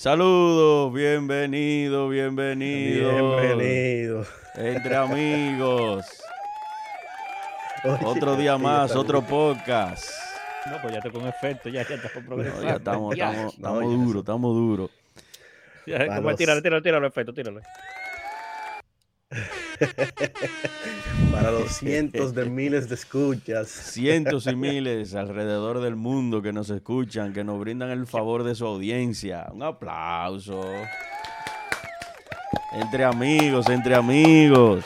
Saludos, bienvenido, bienvenido. Bienvenido. Entre amigos. otro día más, otro podcast. No, pues ya estoy con efecto, ya, ya estamos progresando. ya estamos, estamos, estamos duros, estamos duros. Ya, tíralo, tíralo, tíralo, efecto, tíralo. Para los cientos de miles de escuchas. Cientos y miles alrededor del mundo que nos escuchan, que nos brindan el favor de su audiencia. Un aplauso. Entre amigos, entre amigos.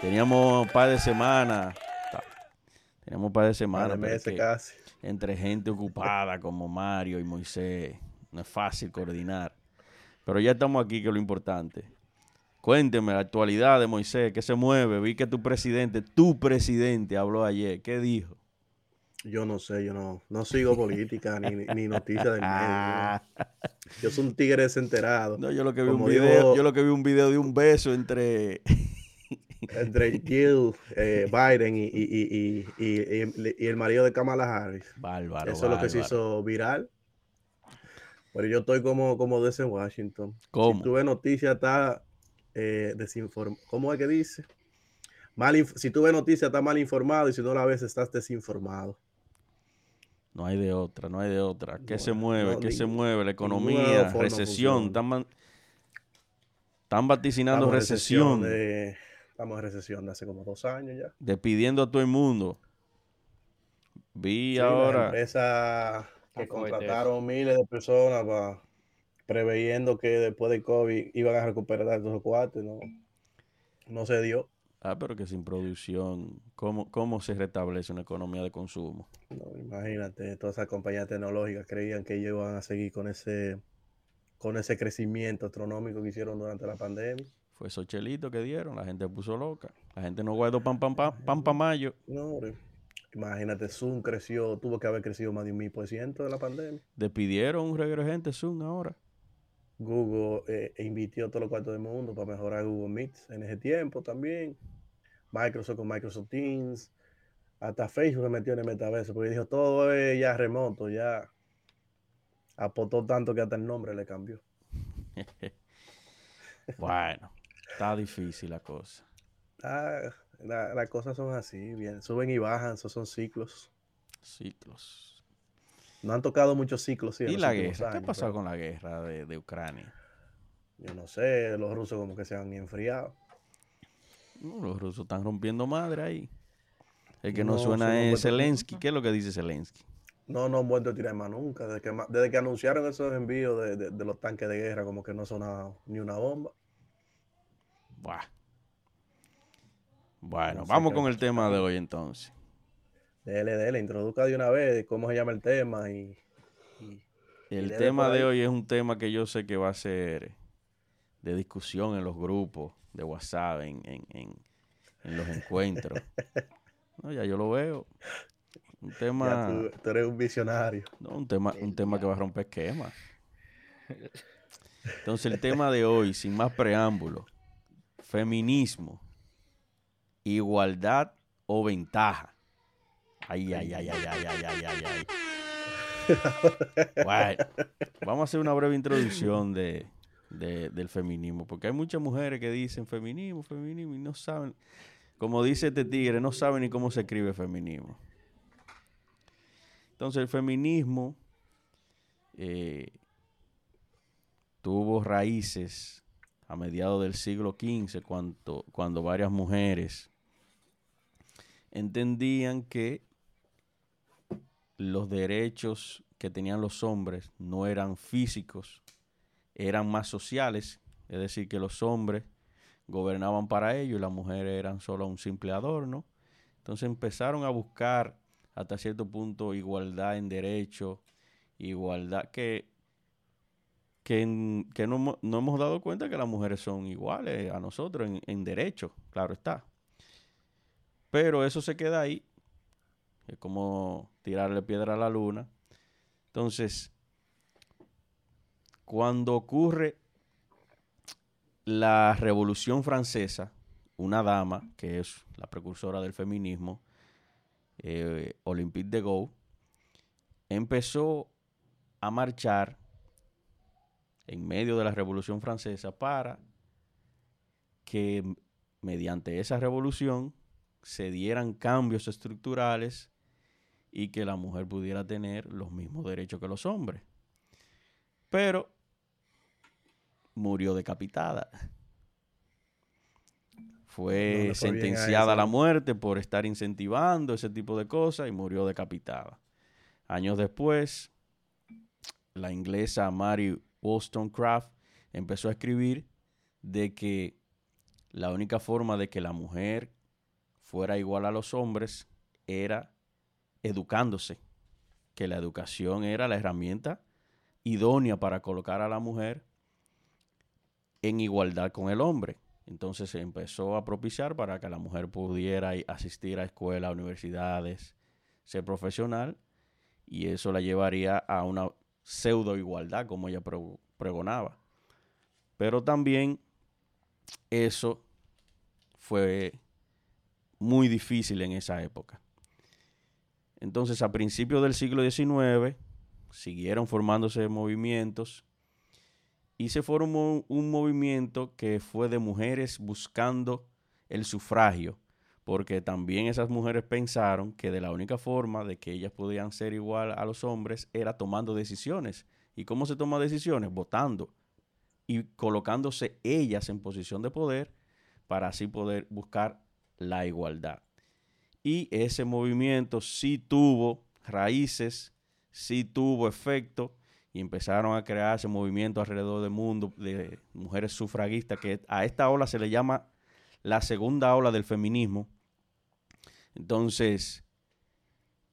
Teníamos un par de semanas. Teníamos un par de semanas. casi. Entre gente ocupada como Mario y Moisés. No es fácil coordinar. Pero ya estamos aquí, que es lo importante. Cuénteme la actualidad de Moisés, ¿qué se mueve? Vi que tu presidente, tu presidente habló ayer. ¿Qué dijo? Yo no sé, yo no, no sigo política ni, ni noticias del medio. Yo soy un tigre desenterado. No, yo lo que vi un video, yo lo que vi un video de un beso entre entre Jill eh, Biden y, y, y, y, el marido de Kamala Harris. Bárbaro. Eso es lo que se hizo viral. Pero yo estoy como, como desde Washington. ¿Cómo? Si tuve noticias, está eh, desinformado. ¿Cómo es que dice? Mal si tú ves noticias, estás mal informado y si no la ves, estás desinformado. No hay de otra, no hay de otra. ¿Qué se mueve? ¿Qué se mueve? La economía, recesión. Están, están vaticinando recesión. estamos en recesión de hace como dos años ya. Despidiendo a todo el mundo. Vi ahora. Esa que contrataron miles de personas para preveyendo que después de COVID iban a recuperar esos cuartos, no, no se dio. Ah, pero que sin producción, ¿cómo, ¿cómo se restablece una economía de consumo? No, imagínate, todas esas compañías tecnológicas creían que ellos iban a seguir con ese, con ese crecimiento astronómico que hicieron durante la pandemia. Fue esos chelitos que dieron, la gente puso loca. La gente no guardó pan, pan, pan, pan, pan mayo. No, Imagínate, Zoom creció, tuvo que haber crecido más de un mil por ciento de la pandemia. Despidieron un regreso de gente Zoom ahora. Google eh, invirtió todo lo cuartos del mundo para mejorar Google Meet en ese tiempo también. Microsoft con Microsoft Teams. Hasta Facebook se metió en el metaverso porque dijo todo es ya remoto, ya apostó tanto que hasta el nombre le cambió. bueno, está difícil la cosa. Ah, las cosas son así, bien, suben y bajan, esos son ciclos. Ciclos. No han tocado muchos ciclos. ¿Y la guerra? ¿Qué ha pasado con la guerra de, Ucrania? Yo no sé, los rusos como que se han enfriado. los rusos están rompiendo madre ahí. El que no, suena es Zelensky. ¿Qué es lo que dice Zelensky? No, no han vuelto a tirar más nunca. Desde que, desde que anunciaron esos envíos de, los tanques de guerra, como que no sonado ni una bomba. Bueno, vamos con el tema de hoy entonces. Dele, dele, introduzca de una vez cómo se llama el tema y... el tema de hoy es un tema que yo sé que va a ser de discusión en los grupos de WhatsApp, en, los encuentros. no, ya yo lo veo. Un tema... Tú, eres un visionario. No, un tema, un tema que va a romper esquemas. Entonces el tema de hoy, sin más preámbulo, feminismo, igualdad o ventaja. Ay, ay, ay, ay, ay, ay, ay, ay, ay. vamos a hacer una breve introducción de, del feminismo, porque hay muchas mujeres que dicen feminismo, feminismo, y no saben, como dice este tigre, no saben ni cómo se escribe feminismo. Entonces el feminismo eh, tuvo raíces a mediados del siglo XV, cuando, cuando varias mujeres entendían que los derechos que tenían los hombres no eran físicos, eran más sociales, es decir, que los hombres gobernaban para ellos y las mujeres eran solo un simple adorno. Entonces empezaron a buscar hasta cierto punto igualdad en derechos, igualdad que, que, no, hemos dado cuenta que las mujeres son iguales a nosotros en, en derechos, claro está. Pero eso se queda ahí es como tirarle piedra a la luna. Entonces, cuando ocurre la Revolución Francesa, una dama, que es la precursora del feminismo, eh, Olympique de Gaulle, empezó a marchar en medio de la Revolución Francesa para que mediante esa revolución se dieran cambios estructurales y que la mujer pudiera tener los mismos derechos que los hombres. Pero murió decapitada. Fue sentenciada a, la muerte por estar incentivando ese tipo de cosas y murió decapitada. Años después, la inglesa Mary Wollstonecraft empezó a escribir de que la única forma de que la mujer fuera igual a los hombres era educándose, que la educación era la herramienta idónea para colocar a la mujer en igualdad con el hombre. Entonces se empezó a propiciar para que la mujer pudiera asistir a escuelas, universidades, ser profesional, y eso la llevaría a una pseudo igualdad, como ella pregonaba. Pero también eso fue muy difícil en esa época. Entonces, a principios del siglo XIX, siguieron formándose movimientos y se formó un movimiento que fue de mujeres buscando el sufragio, porque también esas mujeres pensaron que de la única forma de que ellas podían ser igual a los hombres era tomando decisiones. ¿Y cómo se toma decisiones? Votando y colocándose ellas en posición de poder para así poder buscar la igualdad. Y ese movimiento sí tuvo raíces, sí tuvo efecto y empezaron a crearse movimientos alrededor del mundo de mujeres sufragistas, que a esta ola se le llama la segunda ola del feminismo. Entonces,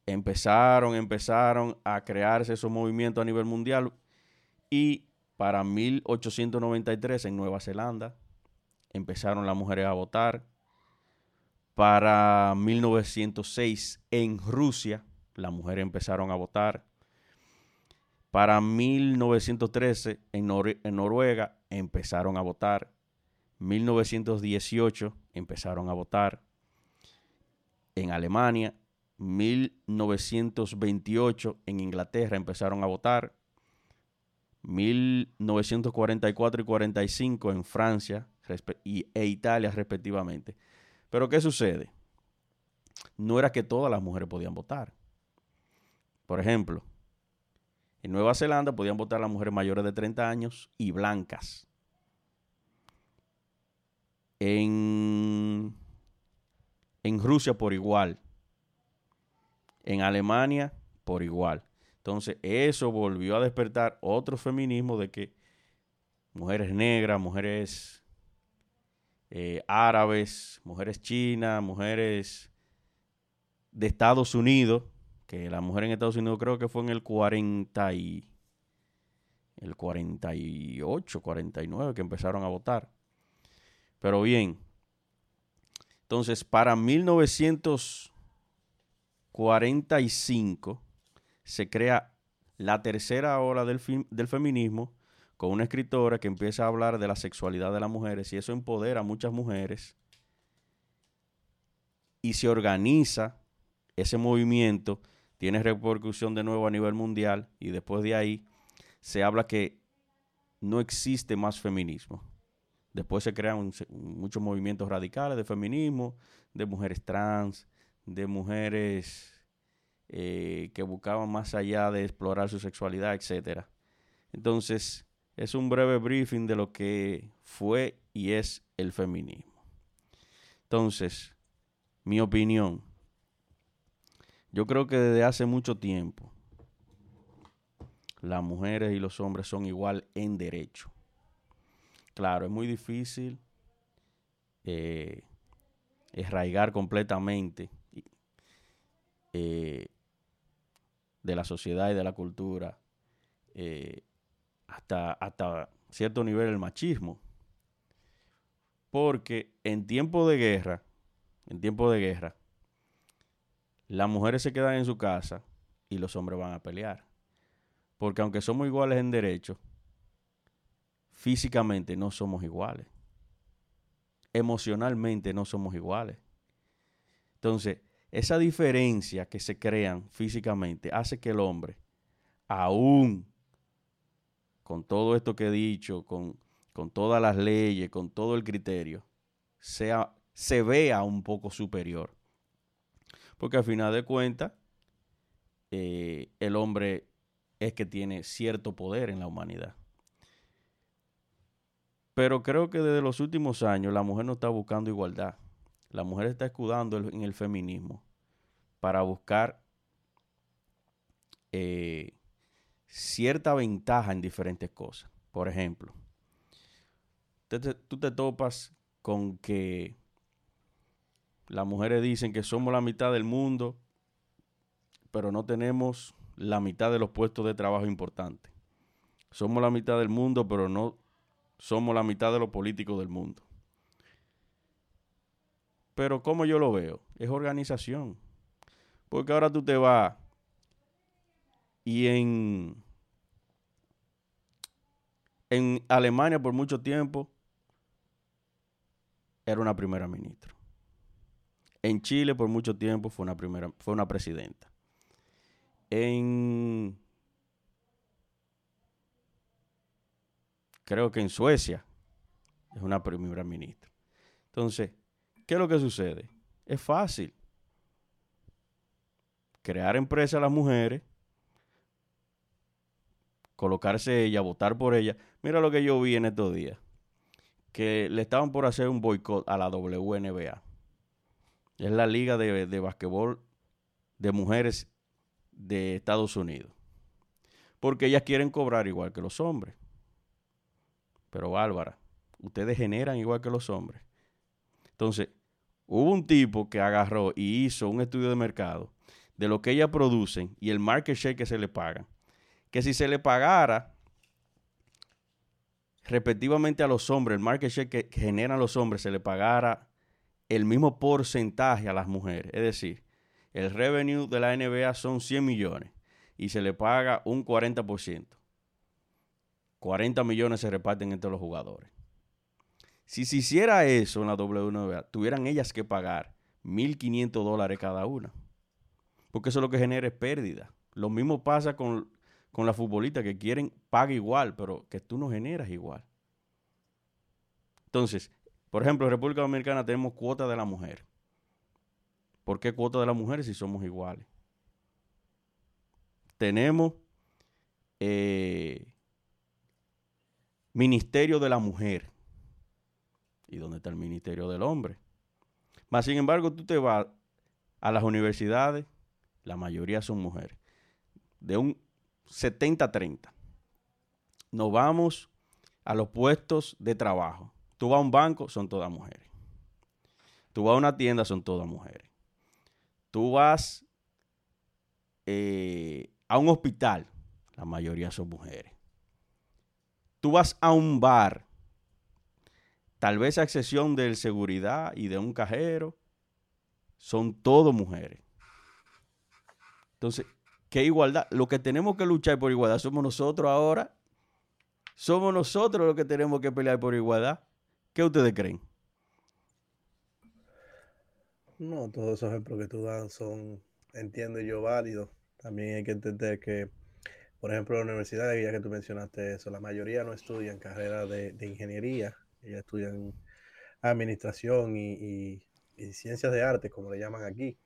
empezaron, empezaron a crearse esos movimientos a nivel mundial y para 1893 en Nueva Zelanda empezaron las mujeres a votar. Para 1906 en Rusia las mujeres empezaron a votar. Para 1913 en, Noruega empezaron a votar. 1918 empezaron a votar. En Alemania, 1928 en Inglaterra empezaron a votar. 1944 y 45 en Francia e Italia respectivamente. Pero ¿qué sucede? No era que todas las mujeres podían votar. Por ejemplo, en Nueva Zelanda podían votar las mujeres mayores de 30 años y blancas. En, en Rusia por igual. En Alemania por igual. Entonces eso volvió a despertar otro feminismo de que mujeres negras, mujeres eh, árabes, mujeres chinas, mujeres de Estados Unidos, que la mujer en Estados Unidos creo que fue en el 40 y el 48, 49 que empezaron a votar. Pero bien, entonces para 1945 se crea la tercera ola del, del feminismo con una escritora que empieza a hablar de la sexualidad de las mujeres y eso empodera a muchas mujeres y se organiza ese movimiento tiene repercusión de nuevo a nivel mundial y después de ahí se habla que no existe más feminismo. Después se crean muchos movimientos radicales de feminismo, de mujeres trans, de mujeres eh, que buscaban más allá de explorar su sexualidad, etc. Entonces, es un breve briefing de lo que fue y es el feminismo. Entonces, mi opinión, yo creo que desde hace mucho tiempo las mujeres y los hombres son igual en derecho. Claro, es muy difícil eh, arraigar completamente eh, de la sociedad y de la cultura eh, hasta, hasta cierto nivel el machismo. Porque en tiempo de guerra, en tiempo de guerra, las mujeres se quedan en su casa y los hombres van a pelear. Porque aunque somos iguales en derecho, físicamente no somos iguales. Emocionalmente no somos iguales. Entonces, esa diferencia que se crean físicamente hace que el hombre, aún con todo esto que he dicho, con, todas las leyes, con todo el criterio, sea, se vea un poco superior. Porque al final de cuentas, eh, el hombre es que tiene cierto poder en la humanidad. Pero creo que desde los últimos años la mujer no está buscando igualdad. La mujer está escudando en el feminismo para buscar eh, cierta ventaja en diferentes cosas. Por ejemplo, tú te topas con que las mujeres dicen que somos la mitad del mundo, pero no tenemos la mitad de los puestos de trabajo importantes. Somos la mitad del mundo, pero no somos la mitad de los políticos del mundo. Pero como yo lo veo, es organización. Porque ahora tú te vas y en, en Alemania por mucho tiempo era una primera ministra. En Chile por mucho tiempo fue una primera, fue una presidenta. En creo que en Suecia es una primera ministra. Entonces, ¿qué es lo que sucede? Es fácil. Crear empresas a las mujeres colocarse ella, votar por ella. Mira lo que yo vi en estos días. Que le estaban por hacer un boicot a la WNBA. Es la liga de, de basquetbol de mujeres de Estados Unidos. Porque ellas quieren cobrar igual que los hombres. Pero Bárbara, ustedes generan igual que los hombres. Entonces, hubo un tipo que agarró y hizo un estudio de mercado de lo que ellas producen y el market share que se le pagan que si se le pagara respectivamente a los hombres, el market share que generan los hombres, se le pagara el mismo porcentaje a las mujeres. Es decir, el revenue de la NBA son 100 millones y se le paga un 40%. 40 millones se reparten entre los jugadores. Si se hiciera eso en la WNBA, tuvieran ellas que pagar 1.500 dólares cada una. Porque eso es lo que genera es pérdida. Lo mismo pasa con con la futbolista que quieren paga igual, pero que tú no generas igual. Entonces, por ejemplo, en República Dominicana tenemos cuota de la mujer. ¿Por qué cuota de la mujer si somos iguales? Tenemos eh, Ministerio de la Mujer. ¿Y dónde está el Ministerio del Hombre? Más sin embargo, tú te vas a las universidades, la mayoría son mujeres. De un 70-30. Nos vamos a los puestos de trabajo. Tú vas a un banco, son todas mujeres. Tú vas a una tienda, son todas mujeres. Tú vas eh, a un hospital, la mayoría son mujeres. Tú vas a un bar, tal vez a excepción del seguridad y de un cajero, son todas mujeres. Entonces, ¿Qué igualdad? Lo que tenemos que luchar por igualdad somos nosotros ahora. Somos nosotros los que tenemos que pelear por igualdad. ¿Qué ustedes creen? No, todos esos ejemplos que tú das son, entiendo yo, válidos. También hay que entender que, por ejemplo, la universidad, ya que tú mencionaste eso, la mayoría no estudian carreras de, ingeniería, ellas estudian administración y ciencias de arte, como le llaman aquí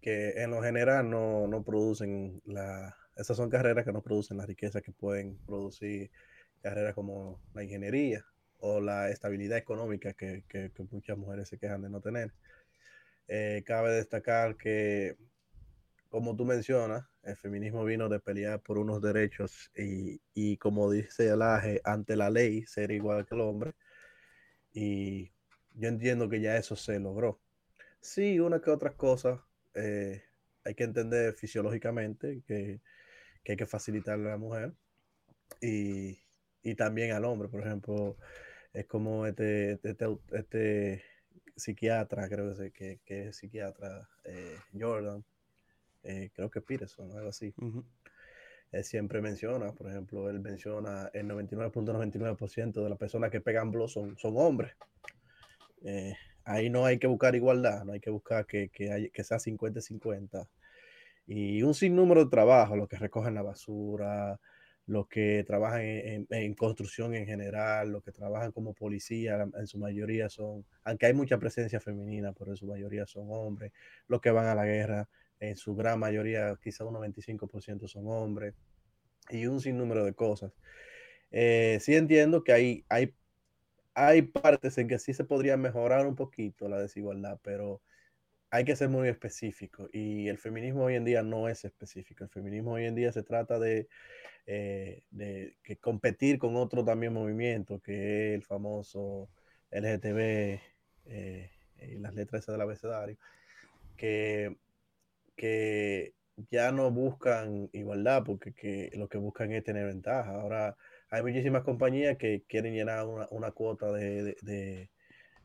que en lo general no, producen la... Esas son carreras que no producen la riqueza que pueden producir carreras como la ingeniería o la estabilidad económica que, muchas mujeres se quejan de no tener. Eh, cabe destacar que, como tú mencionas, el feminismo vino de pelear por unos derechos y, y como dice el AGE, ante la ley ser igual que el hombre. Y yo entiendo que ya eso se logró. Sí, una que otras cosas eh, hay que entender fisiológicamente que, hay que facilitarle a la mujer y, también al hombre. Por ejemplo, es como este, este, este, este psiquiatra, creo que, que, es psiquiatra, eh, Jordan, eh, creo que Peterson, algo así. Él siempre menciona, por ejemplo, él menciona el 99.99% de las personas que pegan blow son, son hombres ahí no hay que buscar igualdad, no hay que buscar que, que, que sea 50-50. Y un sinnúmero de trabajo, los que recogen la basura, los que trabajan en, construcción en general, los que trabajan como policía, en su mayoría son, aunque hay mucha presencia femenina, pero en su mayoría son hombres, los que van a la guerra, en su gran mayoría, quizá un 95% son hombres, y un sinnúmero de cosas. Eh, sí entiendo que hay, hay, hay partes en que sí se podría mejorar un poquito la desigualdad, pero hay que ser muy específico y el feminismo hoy en día no es específico. El feminismo hoy en día se trata de, eh, de competir con otro también movimiento, que es el famoso LGTB eh, y las letras del abecedario, que, que ya no buscan igualdad porque que lo que buscan es tener ventaja. Ahora hay muchísimas compañías que quieren llenar una, cuota de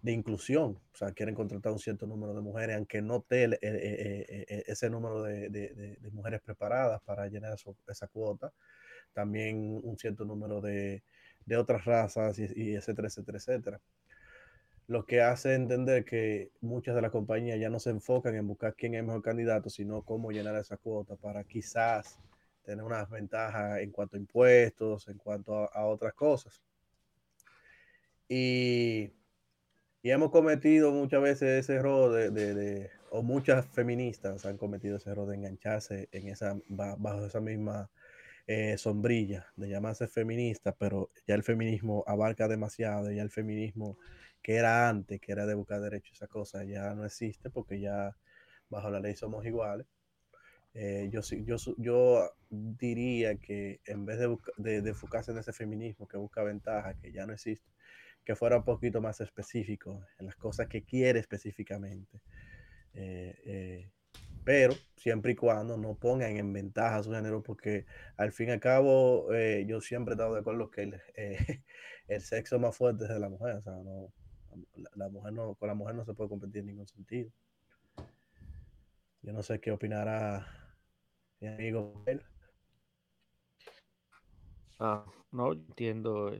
de inclusión, o sea, quieren contratar un cierto número de mujeres, aunque no eh, ese número de, mujeres preparadas para llenar esa cuota, también un cierto número de, otras razas y, etcétera, etcétera, etcétera. Lo que hace entender que muchas de las compañías ya no se enfocan en buscar quién es el mejor candidato, sino cómo llenar esa cuota para quizás tener unas ventajas en cuanto a impuestos, en cuanto a, a otras cosas. Y y hemos cometido muchas veces ese error de, o muchas feministas han cometido ese error de engancharse en esa, bajo esa misma eh, sombrilla de llamarse feminista, pero ya el feminismo abarca demasiado, ya el feminismo que era antes, que era de buscar derechos, esa cosa ya no existe porque ya bajo la ley somos iguales. Eh, yo, yo, yo diría que en vez de, de, de enfocarse en ese feminismo que busca ventaja, que ya no existe, que fuera un poquito más específico en las cosas que quiere específicamente. Eh, eh, pero siempre y cuando no pongan en ventaja su género, porque al fin y al cabo eh, yo siempre he estado de acuerdo que el, el, sexo más fuerte es de la mujer, o sea, no, la, mujer no, con la mujer no se puede competir en ningún sentido. Yo no sé qué opinará mi amigo. Ah, no entiendo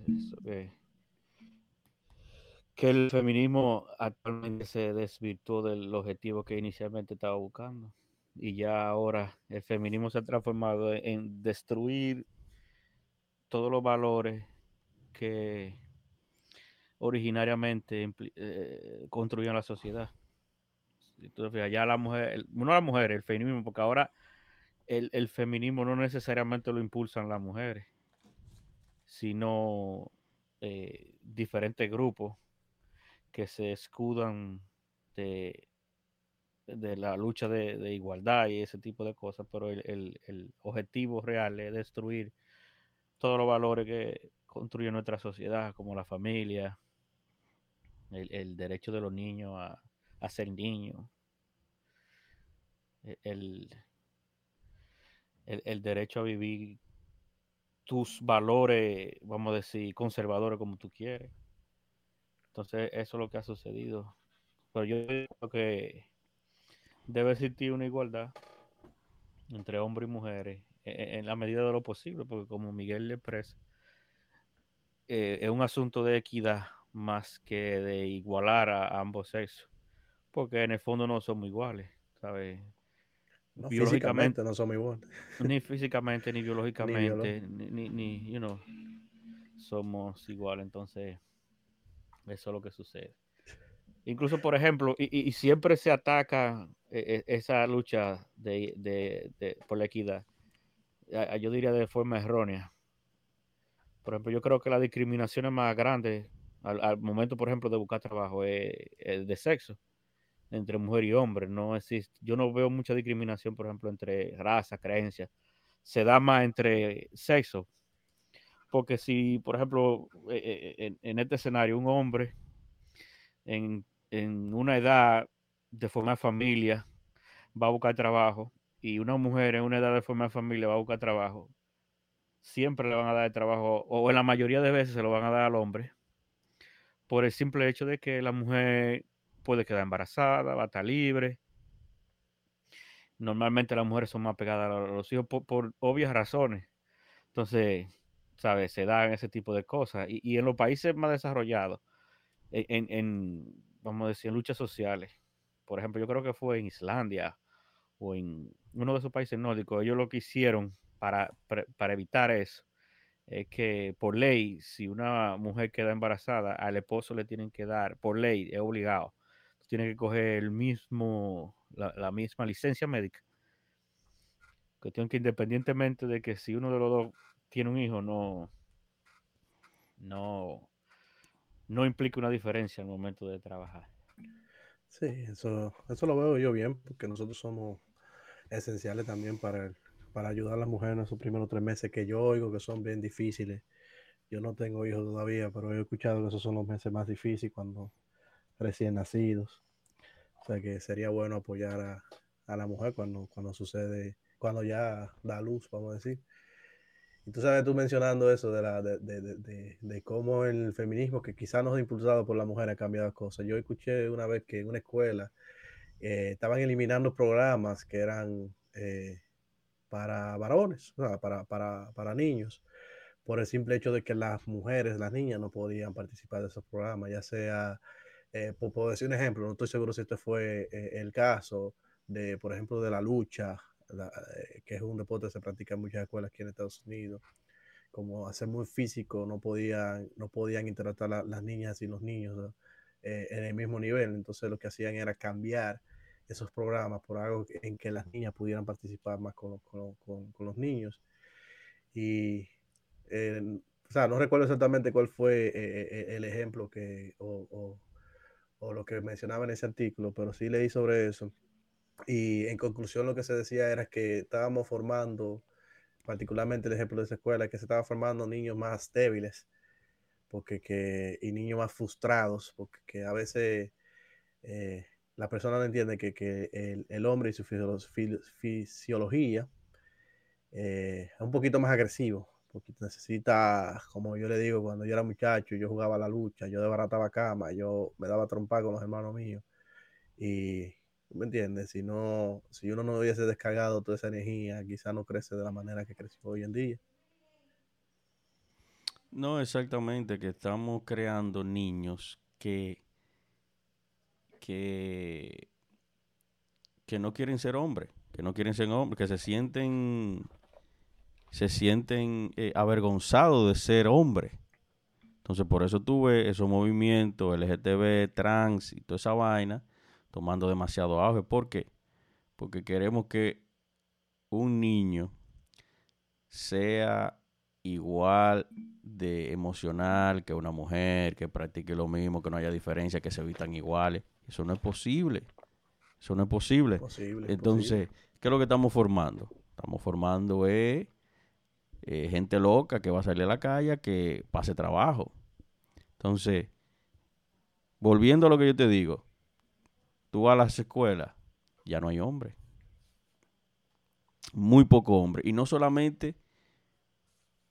que el feminismo actualmente se desvirtuó del objetivo que inicialmente estaba buscando. Y ya ahora el feminismo se ha transformado en destruir todos los valores que originariamente eh, construían la sociedad. Entonces, ya la mujer, no la mujer, el feminismo, porque ahora el, feminismo no necesariamente lo impulsan las mujeres, sino eh, diferentes grupos que se escudan de, de la lucha de, igualdad y ese tipo de cosas, pero el, objetivo real es destruir todos los valores que construye nuestra sociedad, como la familia, el, derecho de los niños a, ser niños, e, el, derecho a vivir tus valores, vamos a decir, conservadores como tú quieres. Entonces, eso es lo que ha sucedido. Pero yo creo que debe existir una igualdad entre hombres y mujeres e, e, en, la medida de lo posible, porque como Miguel le expresa, eh, es un asunto de equidad más que de igualar a, ambos sexos, porque en el fondo no somos iguales, ¿sabes? No, biológicamente no somos iguales. Ni físicamente, ni biológicamente, ni, ni, ni, you know, somos iguales. Entonces, eso es lo que sucede. Incluso, por ejemplo, y, siempre se ataca eh, eh, esa lucha de, por la equidad, yo diría de forma errónea. Por ejemplo, yo creo que la discriminación es más grande al, momento, por ejemplo, de buscar trabajo es, de sexo entre mujer y hombre. No existe. Yo no veo mucha discriminación, por ejemplo, entre raza, creencias. Se da más entre sexo porque si, por ejemplo, eh, eh, en, este escenario, un hombre en, una edad de formar familia va a buscar trabajo y una mujer en una edad de formar familia va a buscar trabajo, siempre le van a dar el trabajo, o en la mayoría de veces se lo van a dar al hombre, por el simple hecho de que la mujer puede quedar embarazada, va a estar libre. Normalmente las mujeres son más pegadas a los hijos por obvias razones. Entonces, ¿sabes? Se dan ese tipo de cosas. Y, en los países más desarrollados, e, en, vamos a decir, en luchas sociales, por ejemplo, yo creo que fue en Islandia o en uno de esos países nórdicos, ellos lo que hicieron para, para evitar eso es que por ley, si una mujer queda embarazada, al esposo le tienen que dar, por ley, es obligado, tiene que coger el mismo, la, misma licencia médica. Cuestión que independientemente de que si uno de los dos tiene un hijo, no, no, no implica una diferencia al momento de trabajar. Sí, eso, eso lo veo yo bien, porque nosotros somos esenciales también para, para ayudar a las mujeres en esos primeros tres meses que yo oigo que son bien difíciles. Yo no tengo hijos todavía, pero he escuchado que esos son los meses más difíciles cuando recién nacidos. O sea que sería bueno apoyar a, a la mujer cuando, cuando sucede, cuando ya da luz, vamos a decir. Y tú sabes, tú mencionando eso de, la, de, de, de, cómo el feminismo, que quizás no es impulsado por la mujer, ha cambiado cosas. Yo escuché una vez que en una escuela eh, estaban eliminando programas que eran eh, para varones, para, para, para, niños, por el simple hecho de que las mujeres, las niñas, no podían participar de esos programas, ya sea, eh, por, decir un ejemplo, no estoy seguro si este fue el caso de, por ejemplo, de la lucha eh, que es un deporte que se practica en muchas escuelas aquí en Estados Unidos, como hacer muy físico, no podían, no podían interactuar las niñas y los niños eh, en el mismo nivel. Entonces lo que hacían era cambiar esos programas por algo en que las niñas pudieran participar más con, con, con, los niños. Y, eh, o sea, no recuerdo exactamente cuál fue el ejemplo que, o, lo que mencionaba en ese artículo, pero sí leí sobre eso. Y en conclusión lo que se decía era que estábamos formando, particularmente el ejemplo de esa escuela, que se estaba formando niños más débiles porque que, y niños más frustrados, porque que a veces eh, la persona no entiende que, que el, el, hombre y su fisiología eh, es un poquito más agresivo, porque necesita, como yo le digo, cuando yo era muchacho, yo jugaba la lucha, yo desbarataba cama, yo me daba trompa con los hermanos míos, y ¿Me entiendes? Si, no, si uno no hubiese descargado toda esa energía, quizá no crece de la manera que creció hoy en día. No, exactamente, que estamos creando niños que, que, que no quieren ser hombres, que no quieren ser hombres, que se sienten, se sienten eh, avergonzados de ser hombres. Entonces, por eso tuve esos movimientos LGTB, trans y toda esa vaina tomando demasiado auge. ¿Por qué? Porque queremos que un niño sea igual de emocional que una mujer, que practique lo mismo, que no haya diferencia, que se vistan iguales. Eso no es posible. Eso no es posible. Entonces, ¿qué es lo que estamos formando? Estamos formando eh, eh, gente loca que va a salir a la calle, que pase trabajo. Entonces, volviendo a lo que yo te digo, tú vas a las escuelas, ya no hay hombres. Muy poco hombre. Y no solamente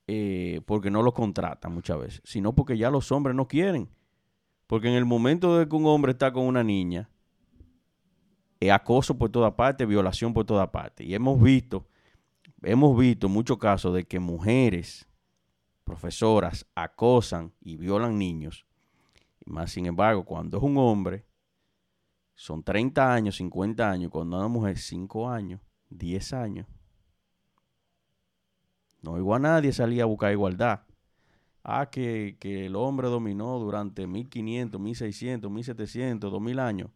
eh, porque no los contratan muchas veces, sino porque ya los hombres no quieren. Porque en el momento de que un hombre está con una niña, es acoso por toda parte, violación por toda parte. Y hemos visto, hemos visto muchos casos de que mujeres, profesoras, acosan y violan niños. Más sin embargo, cuando es un hombre, son 30 años, 50 años, cuando una mujer 5 años, 10 años. No oigo a nadie salir a buscar igualdad. Ah, que, el hombre dominó durante 1500, 1600, 1700, 2000 años.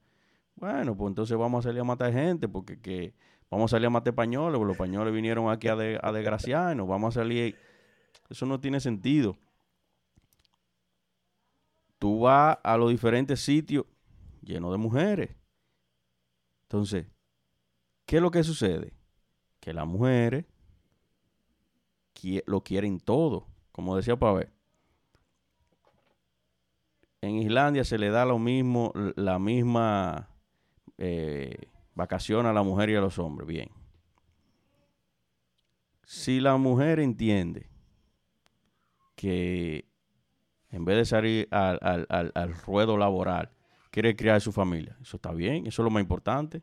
Bueno, pues entonces vamos a salir a matar gente, porque que vamos a salir a matar porque los españoles vinieron aquí a, desgraciarnos, vamos a salir... Eso no tiene sentido. Tú vas a los diferentes sitios lleno de mujeres. Entonces, ¿qué es lo que sucede? Que las mujeres lo quieren todo, como decía Pavel. En Islandia se le da lo mismo, la misma eh, vacación a la mujer y a los hombres. Bien. Si la mujer entiende que en vez de salir al, al ruedo laboral, quiere criar su familia. Eso está bien, eso es lo más importante.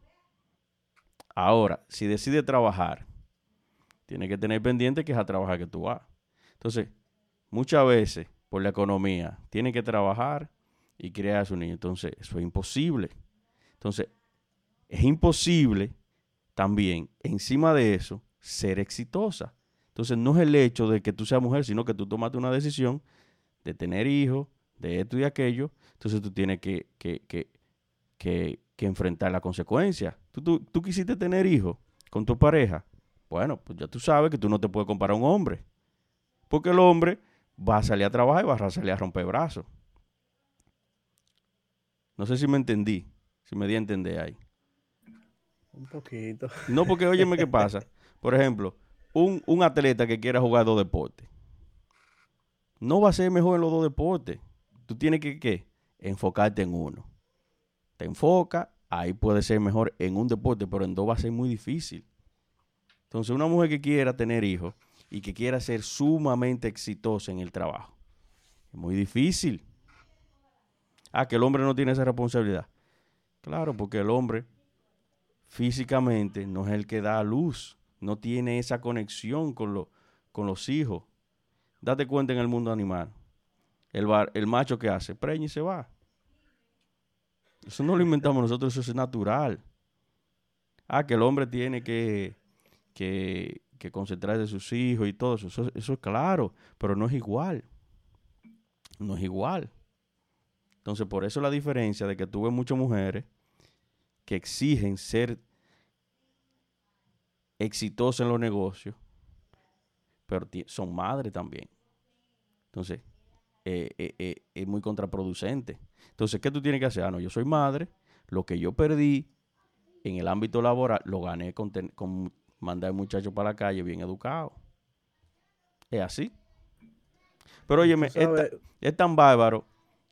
Ahora, si decide trabajar, tiene que tener pendiente que es a trabajar que tú vas. Entonces, muchas veces, por la economía, tiene que trabajar y criar a su niño. Entonces, eso es imposible. Entonces, es imposible también, encima de eso, ser exitosa. Entonces no es el hecho de que tú seas mujer, sino que tú tomaste una decisión de tener hijos, de esto y aquello. Entonces tú tienes que, que, que, que, enfrentar la consecuencia. ¿Tú, tú, tú quisiste tener hijos con tu pareja. Bueno, pues ya tú sabes que tú no te puedes comparar a un hombre. Porque el hombre va a salir a trabajar y va a salir a romper brazos. No sé si me entendí, si me di a entender ahí. Un poquito. No, porque óyeme qué pasa. Por ejemplo, un, un atleta que quiera jugar dos deportes. No va a ser mejor en los dos deportes. Tú tienes que ¿qué? enfocarte en uno. Te enfoca, ahí puede ser mejor en un deporte, pero en dos va a ser muy difícil. Entonces, una mujer que quiera tener hijos y que quiera ser sumamente exitosa en el trabajo, es muy difícil. Ah, que el hombre no tiene esa responsabilidad. Claro, porque el hombre físicamente no es el que da a luz, no tiene esa conexión con, los hijos. Date cuenta en el mundo animal. El, macho que hace, preña y se va. Eso no lo inventamos nosotros, eso es natural. Ah, que el hombre tiene que, que, que concentrarse en sus hijos y todo eso. eso. Eso es claro, pero no es igual. No es igual. Entonces, por eso la diferencia de que tuve muchas mujeres que exigen ser exitosas en los negocios, pero son madres también. Entonces, eh, eh, eh, es muy contraproducente. Entonces, ¿qué tú tienes que hacer? Ah, no, yo soy madre, lo que yo perdí en el ámbito laboral lo gané con, con mandar muchachos para la calle bien educado. Es así. Pero óyeme, es, tan bárbaro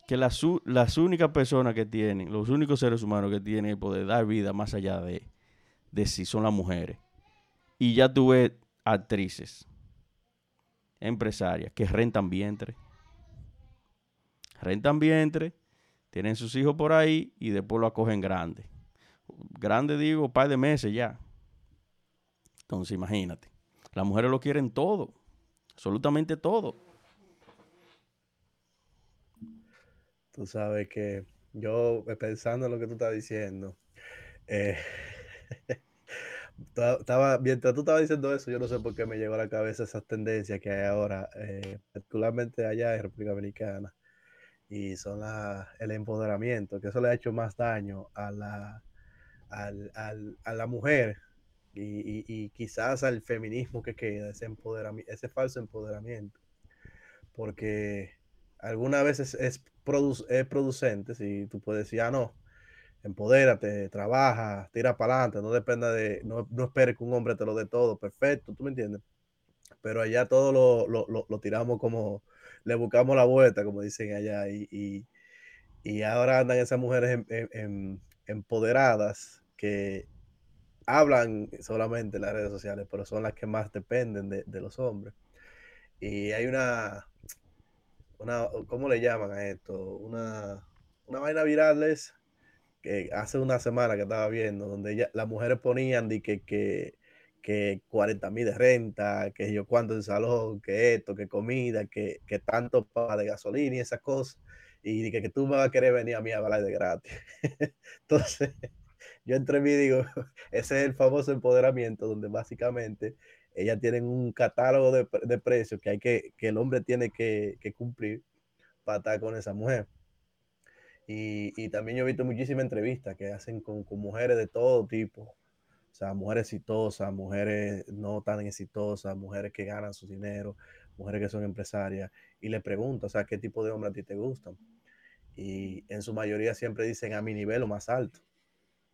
que las, únicas personas que tienen, los únicos seres humanos que tienen el poder de dar vida más allá de, de si son las mujeres. Y ya tuve actrices, empresarias que rentan vientre. Rentan vientre, tienen sus hijos por ahí y después lo acogen grande. Grande digo, par de meses ya. Entonces imagínate, las mujeres lo quieren todo, absolutamente todo. Tú sabes que yo eh, pensando en lo que tú estás diciendo, eh, estaba, mientras tú estabas diciendo eso, yo no sé por qué me llegó a la cabeza esas tendencias que hay ahora, eh, particularmente allá en República Dominicana, y son el empoderamiento, que eso le ha hecho más daño a la, a la mujer y, quizás al feminismo que queda, ese, empoderamiento, ese falso empoderamiento. Porque algunas veces es, producente, si tú puedes decir, ah, no, empodérate, trabaja, tira para adelante, no dependa de, no, no esperes que un hombre te lo dé todo, perfecto, ¿tú me entiendes? Pero allá todo lo, lo, tiramos como, le buscamos la vuelta, como dicen allá, y, y, ahora andan esas mujeres em, em, em, empoderadas que hablan solamente en las redes sociales, pero son las que más dependen de, los hombres. Y hay una, una, ¿cómo le llaman a esto? Una, una vaina viral es que hace una semana que estaba viendo, donde las mujeres ponían de que, que, que 40 mil de renta, que yo cuánto en salón, que esto, que comida, que, que tanto para de gasolina y esas cosas, y que, que tú me vas a querer venir a mí a hablar de gratis. Entonces, yo entre mí digo, ese es el famoso empoderamiento, donde básicamente ellas tienen un catálogo de, de precios que hay que, que el hombre tiene que, que cumplir para estar con esa mujer. Y, y, también yo he visto muchísimas entrevistas que hacen con, con, mujeres de todo tipo. O sea, mujeres exitosas, mujeres no tan exitosas, mujeres que ganan su dinero, mujeres que son empresarias. Y le pregunto, o sea, ¿qué tipo de hombre a ti te gustan? Y en su mayoría siempre dicen a mi nivel o más alto.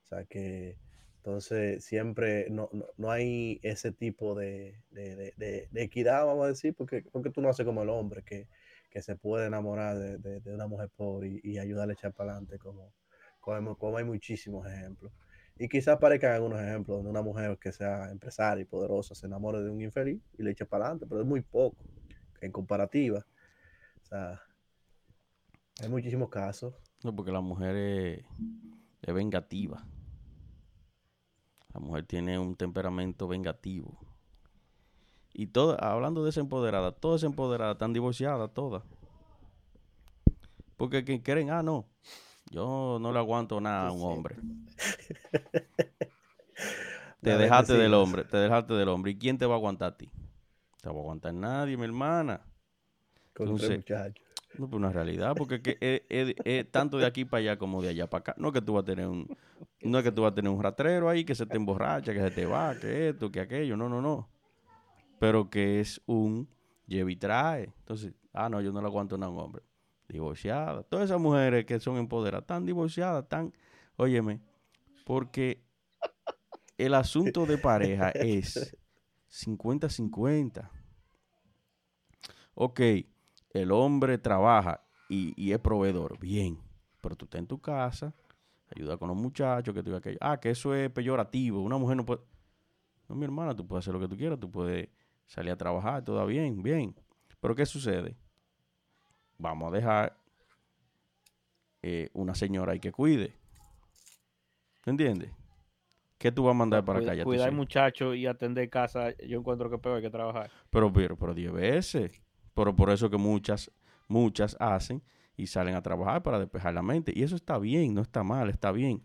O sea que entonces siempre no, no, hay ese tipo de, de, de, equidad, vamos a decir, porque, porque tú no haces como el hombre que, que se puede enamorar de, una mujer pobre y, ayudarle a echar para adelante, como, como, como, hay muchísimos ejemplos. Y quizás parezcan algunos ejemplos donde una mujer que sea empresaria y poderosa se enamore de un infeliz y le eche para adelante, pero es muy poco en comparativa. O sea, hay muchísimos casos. No, porque la mujer es vengativa. La mujer tiene un temperamento vengativo. Y todo, hablando de esa empoderada, todas empoderadas están divorciadas, todas. Porque que creen, ah, no, yo no le aguanto nada a un hombre. te dejaste del hombre, te dejaste del hombre. ¿Y quién te va a aguantar a ti? te va a aguantar nadie, mi hermana. Con muchachos. No, pues una realidad, porque es, es, tanto de aquí para allá como de allá para acá. No es que tú vas a tener un, no es que tú vas a tener un ratrero ahí que se te emborracha, que se te va, que esto, que aquello, no, no, no. Pero que es un lleve y trae. Entonces, ah, no, yo no le aguanto a un hombre. Divorciada. Todas esas mujeres que son empoderadas, tan divorciadas, tan, óyeme, porque el asunto de pareja es 50-50. Ok, el hombre trabaja y, es proveedor, bien, pero tú estás en tu casa, ayuda con los muchachos, que tú aquello. Ah, que eso es peyorativo, una mujer no puede... No, mi hermana, tú puedes hacer lo que tú quieras, tú puedes salir a trabajar, todo bien, bien. Pero ¿qué sucede? Vamos a dejar eh, una señora ahí que cuide. ¿Me entiendes? ¿Qué tú vas a mandar para acá? Cuidar muchachos y atender casa, yo encuentro que peor hay que trabajar. Pero, pero, pero 10 veces. Pero por eso que muchas, muchas hacen y salen a trabajar para despejar la mente. Y eso está bien, no está mal, está bien.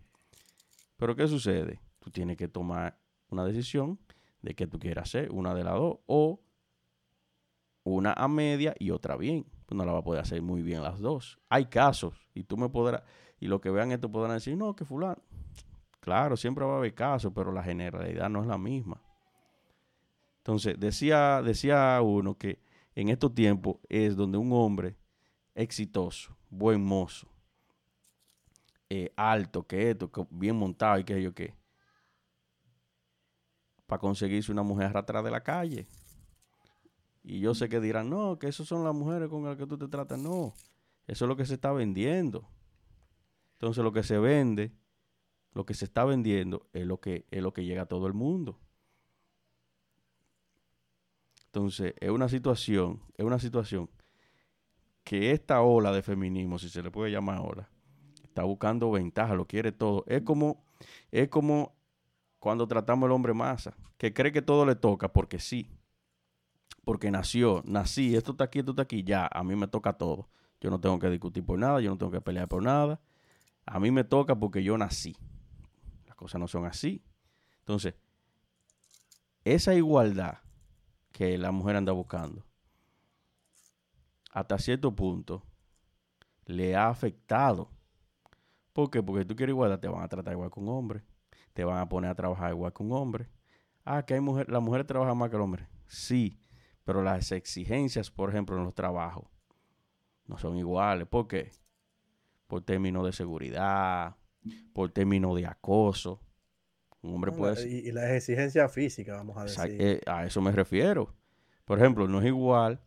Pero ¿qué sucede? Tú tienes que tomar una decisión de qué tú quieras hacer, una de las dos, o una a media y otra bien. Pues no la va a poder hacer muy bien las dos. Hay casos, y tú me podrás, y lo que vean esto podrán decir, no, que fulano. Claro, siempre va a haber casos, pero la generalidad no es la misma. Entonces, decía, decía uno que en estos tiempos es donde un hombre exitoso, buen mozo, eh, alto, que esto, bien montado y que yo qué, para conseguirse una mujer atrás de la calle. Y yo sé que dirán, no, que esas son las mujeres con las que tú te tratas. No, eso es lo que se está vendiendo. Entonces lo que se vende, lo que se está vendiendo es lo que, es lo que llega a todo el mundo. Entonces, es una situación, es una situación que esta ola de feminismo, si se le puede llamar ola, está buscando ventaja, lo quiere todo. Es como, es como cuando tratamos al hombre masa, que cree que todo le toca porque sí, porque nació, nací, esto está aquí, esto está aquí, ya, a mí me toca todo. Yo no tengo que discutir por nada, yo no tengo que pelear por nada. A mí me toca porque yo nací. Las cosas no son así. Entonces, esa igualdad que la mujer anda buscando, hasta cierto punto le ha afectado. ¿Por qué? Porque tú quieres igualdad, te van a tratar igual que un hombre, te van a poner a trabajar igual que un hombre. Ah, que hay mujer, la mujer trabaja más que el hombre. Sí, pero las exigencias, por ejemplo, en los trabajos, no son iguales. ¿Por qué? Por términos de seguridad, por términos de acoso. Un hombre puede... Y, y las exigencias físicas, vamos a decir. Eh, a eso me refiero. Por ejemplo, no es igual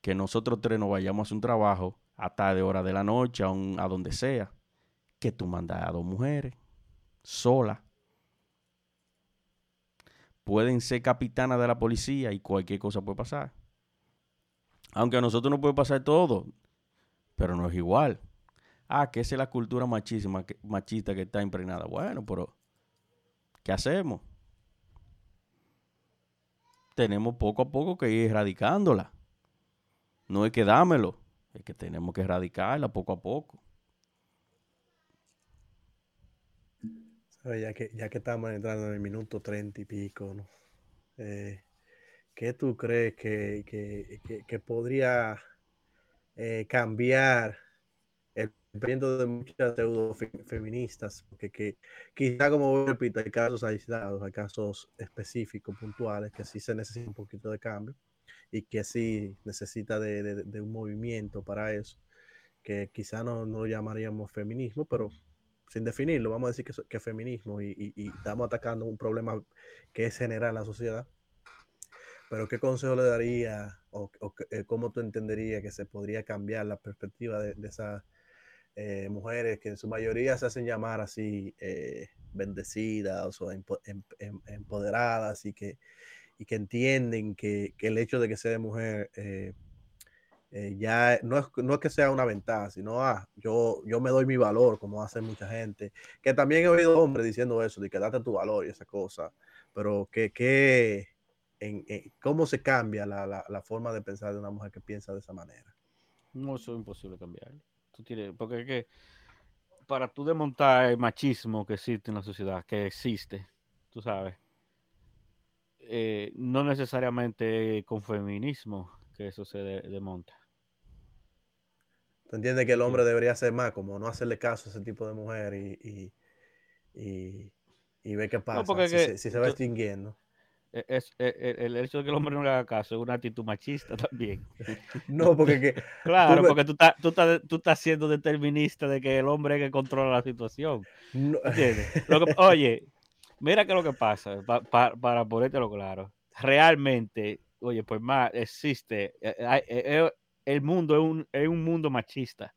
que nosotros tres nos vayamos a hacer un trabajo a tarde hora de la noche, a, a donde sea, que tú mandas a dos mujeres solas. Pueden ser capitanas de la policía y cualquier cosa puede pasar. Aunque a nosotros no puede pasar todo, pero no es igual. Ah, que esa es la cultura machista que está impregnada. Bueno, pero ¿Qué hacemos? Tenemos poco a poco que ir erradicándola. No es que dámelo, es que tenemos que erradicarla poco a poco. Ya que, ya que estamos entrando en el minuto treinta y pico. Eh, ¿Qué tú crees que, podría eh, cambiar dependiendo de muchas pseudo feministas, porque que, quizá como repito, hay casos aislados, hay casos específicos, puntuales, que sí se necesita un poquito de cambio y que sí necesita de, de, un movimiento para eso, que quizá no, no, lo llamaríamos feminismo, pero sin definirlo, vamos a decir que, que feminismo y, y, estamos atacando un problema que es general en la sociedad. Pero ¿qué consejo le daría o, o eh, cómo tú entenderías que se podría cambiar la perspectiva de, de esa eh, mujeres que en su mayoría se hacen llamar así eh, bendecidas o em, em, empoderadas y que, y que entienden que, que, el hecho de que sea mujer eh, ya no es, no es que sea una ventaja, sino ah, yo, yo me doy mi valor, como hace mucha gente, que también he oído hombres diciendo eso, de que date tu valor y esa cosa, pero que, que cómo se cambia la, la, la forma de pensar de una mujer que piensa de esa manera. No, eso es imposible cambiarlo porque es que para tú desmontar el machismo que existe en la sociedad, que existe, tú sabes, eh, no necesariamente con feminismo que eso se desmonta. ¿Tú entiendes que el hombre debería hacer más, como no hacerle caso a ese tipo de mujer y, y, y, ver qué pasa, si, se, va extinguiendo? E, es, e, e, el, hecho de que el hombre no le haga caso es una actitud machista también. No, porque... Que, claro, porque tú estás, tú, estás, tú estás siendo determinista de que el hombre es el que controla la situación. oye, mira qué es lo que pasa, para ponértelo claro. Realmente, oye, pues más existe, eh, eh, eh, el mundo es un, es un mundo machista.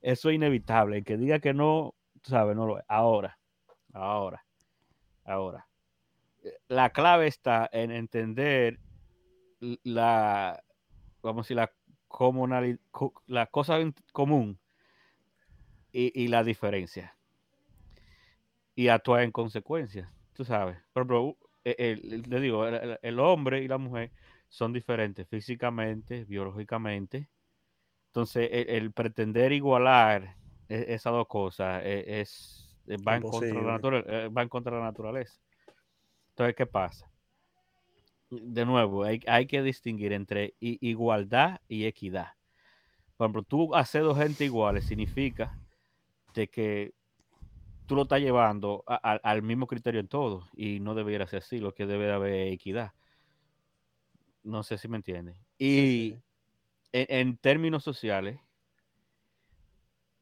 Eso es inevitable. El que diga que no, tú sabes, no lo es. Ahora, ahora, ahora la clave está en entender la, vamos a decir, la, comunalidad, la cosa en común y, la diferencia. Y actuar en consecuencia, tú sabes. Por ejemplo, e, le digo, el, hombre y la mujer son diferentes físicamente, biológicamente. Entonces, el, pretender igualar e, esas dos cosas e, es, va, en contra la va en contra de la naturaleza. Entonces, ¿qué pasa? De nuevo, hay, que distinguir entre igualdad y equidad. Por ejemplo, tú hacer dos gente iguales significa de que tú lo estás llevando al mismo criterio en todo y no debería ser así, lo que debe de haber equidad. No sé si me entiendes. Y En, términos sociales,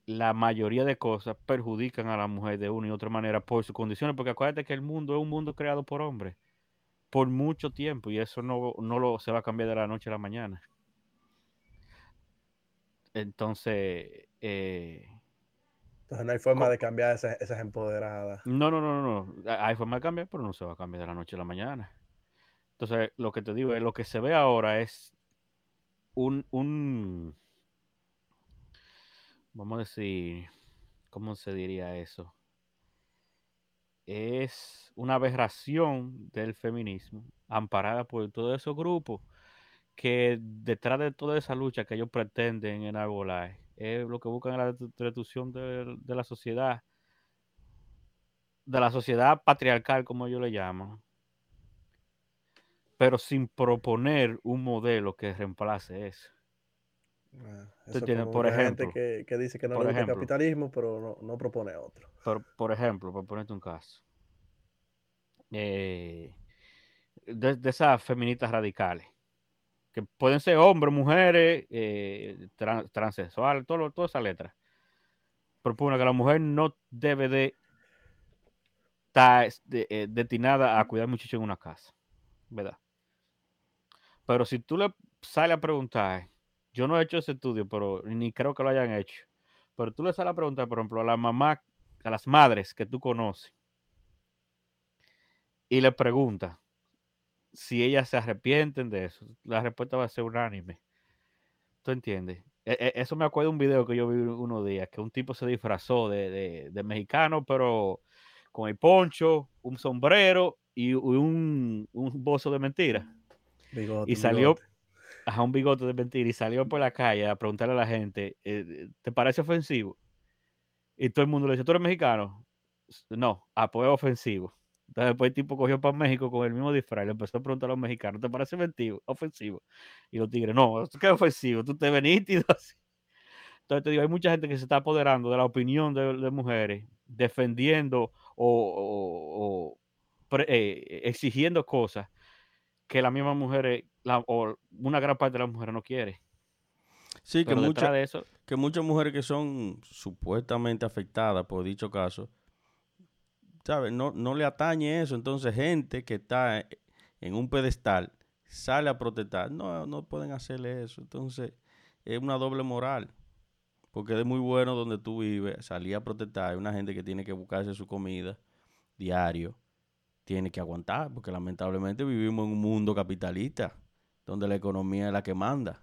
la mayoría de cosas perjudican a la mujer de una y otra manera por sus condiciones, porque acuérdate que el mundo es un mundo creado por hombres por mucho tiempo y eso no, no lo, se va a cambiar de la noche a la mañana. Entonces, eh, entonces no hay forma de cambiar esas, esas, empoderadas. No, no, no, no, Hay forma de cambiar, pero no se va a cambiar de la noche a la mañana. Entonces, lo que te digo es lo que se ve ahora es un, un vamos a decir, ¿cómo se diría eso? Es una aberración del feminismo amparada por todos esos grupos que detrás de toda esa lucha que ellos pretenden enarbolar es lo que buscan la destrucción de, de la sociedad, de la sociedad patriarcal, como ellos le llaman, pero sin proponer un modelo que reemplace eso. Ah, por ejemplo, que, que, dice que no le gusta el capitalismo, pero no, propone otro. Por, ejemplo, por ponerte un caso, eh, de, esas feministas radicales, que pueden ser hombres, mujeres, eh, transexuales, todo, toda esa letra, propone que la mujer no debe de estar eh, destinada a cuidar muchachos en una casa, ¿verdad? Pero si tú le sales a preguntar yo no he hecho ese estudio, pero ni creo que lo hayan hecho. Pero tú le sales a preguntar, por ejemplo, a la mamá, a las madres que tú conoces, y le preguntas si ellas se arrepienten de eso. La respuesta va a ser unánime. ¿Tú entiendes? E, e, eso me acuerdo de un video que yo vi unos días, que un tipo se disfrazó de, mexicano, pero con el poncho, un sombrero y un, un bozo de mentira. y salió, a un bigote de mentira y salió por la calle a preguntarle a la gente, eh, ¿te parece ofensivo? Y todo el mundo le dice, ¿tú eres mexicano? No, apoyo ofensivo. Entonces después el tipo cogió para México con el mismo disfraz y le empezó a preguntar a los mexicanos, ¿te parece ofensivo? Y los tigres, no, ¿qué ofensivo? Tú te veniste y así. Entonces te digo, hay mucha gente que se está apoderando de la opinión de, mujeres, defendiendo o, eh, exigiendo cosas que las mismas mujeres o una gran parte de las mujeres no quiere. Sí, que, muchas de eso... que muchas mujeres que son supuestamente afectadas por dicho caso, ¿sabes? No, no le atañe eso. Entonces, gente que está en un pedestal sale a protestar. No, no pueden hacerle eso. Entonces, es una doble moral. Porque es muy bueno donde tú vives, salir a protestar. Hay una gente que tiene que buscarse su comida diario. Tiene que aguantar, porque lamentablemente vivimos en un mundo capitalista donde la economía es la que manda.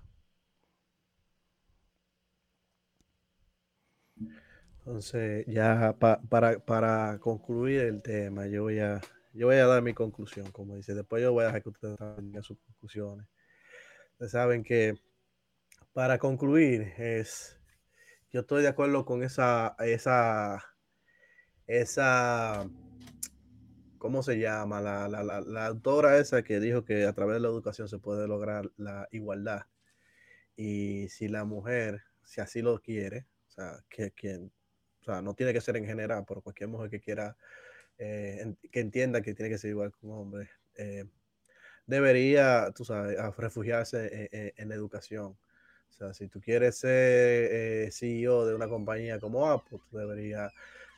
Entonces, ya para, concluir el tema, yo voy, a, yo voy a dar mi conclusión, como dice. Después yo voy a dejar que ustedes tengan sus conclusiones. Ustedes saben que para concluir es, yo estoy de acuerdo con esa, esa, esa ¿cómo se llama? La, la, la, autora esa que dijo que a través de la educación se puede lograr la igualdad. Y si la mujer, si así lo quiere, o sea, que, quien o sea, no tiene que ser en general, pero cualquier mujer que quiera, eh, que entienda que tiene que ser igual que un hombre, eh, debería, tú sabes, refugiarse en, la educación. O sea, si tú quieres ser eh, CEO de una compañía como Apple, tú deberías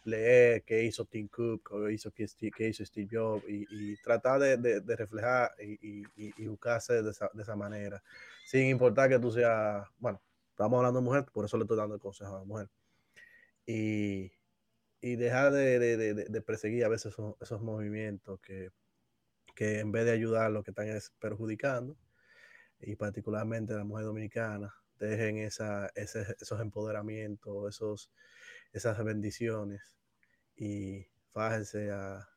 leer qué hizo Tim Cook, qué hizo, qué hizo Steve Jobs y, tratar de, reflejar y, y, buscarse de esa, de esa, manera, sin importar que tú seas, bueno, estamos hablando de mujer, por eso le estoy dando el consejo a la mujer. Y, dejar de, perseguir a veces esos, esos movimientos que, que en vez de ayudar lo que están es perjudicando, y particularmente la mujer dominicana, dejen esa, esos empoderamientos, esos, esas bendiciones y fájense a,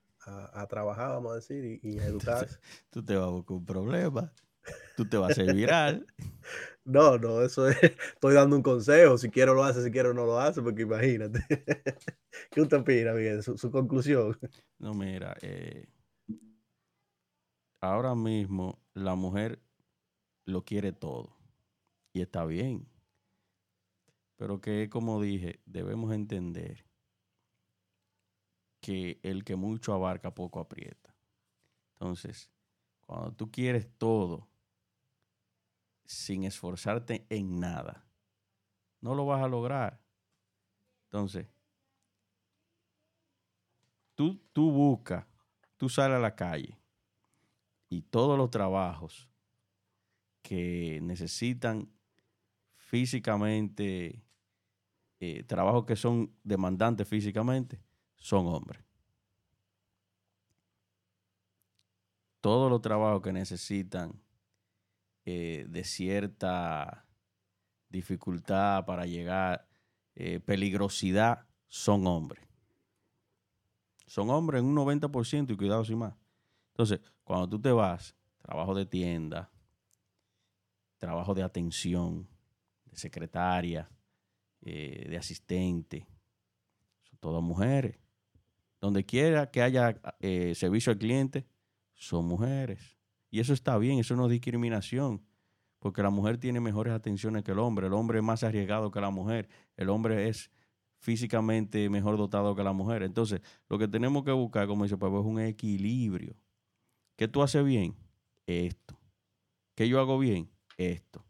trabajar, vamos a decir, y, a educarse. Tú te vas a buscar un problema, tú te vas a hacer viral. No, no, eso es, estoy dando un consejo, si quiero lo hace, si quiero no lo hace, porque imagínate. ¿Qué usted opina, Miguel? Su, conclusión. No, mira, eh, ahora mismo la mujer lo quiere todo y está bien. Pero que, como dije, debemos entender que el que mucho abarca, poco aprieta. Entonces, cuando tú quieres todo sin esforzarte en nada, no lo vas a lograr. Entonces, tú, tú buscas, tú sales a la calle y todos los trabajos que necesitan físicamente, eh, trabajos que son demandantes físicamente, son hombres. Todos los trabajos que necesitan eh, de cierta dificultad para llegar, eh, peligrosidad, son hombres. Son hombres en un 90% y cuidado sin más. Entonces, cuando tú te vas, trabajo de tienda, trabajo de atención, de secretaria, eh, de asistente, son todas mujeres. Donde quiera que haya eh, servicio al cliente, son mujeres. Y eso está bien, eso no es discriminación, porque la mujer tiene mejores atenciones que el hombre. El hombre es más arriesgado que la mujer. El hombre es físicamente mejor dotado que la mujer. Entonces, lo que tenemos que buscar, como dice Pablo, es un equilibrio. ¿Qué tú haces bien? Esto. ¿Qué yo hago bien? Esto.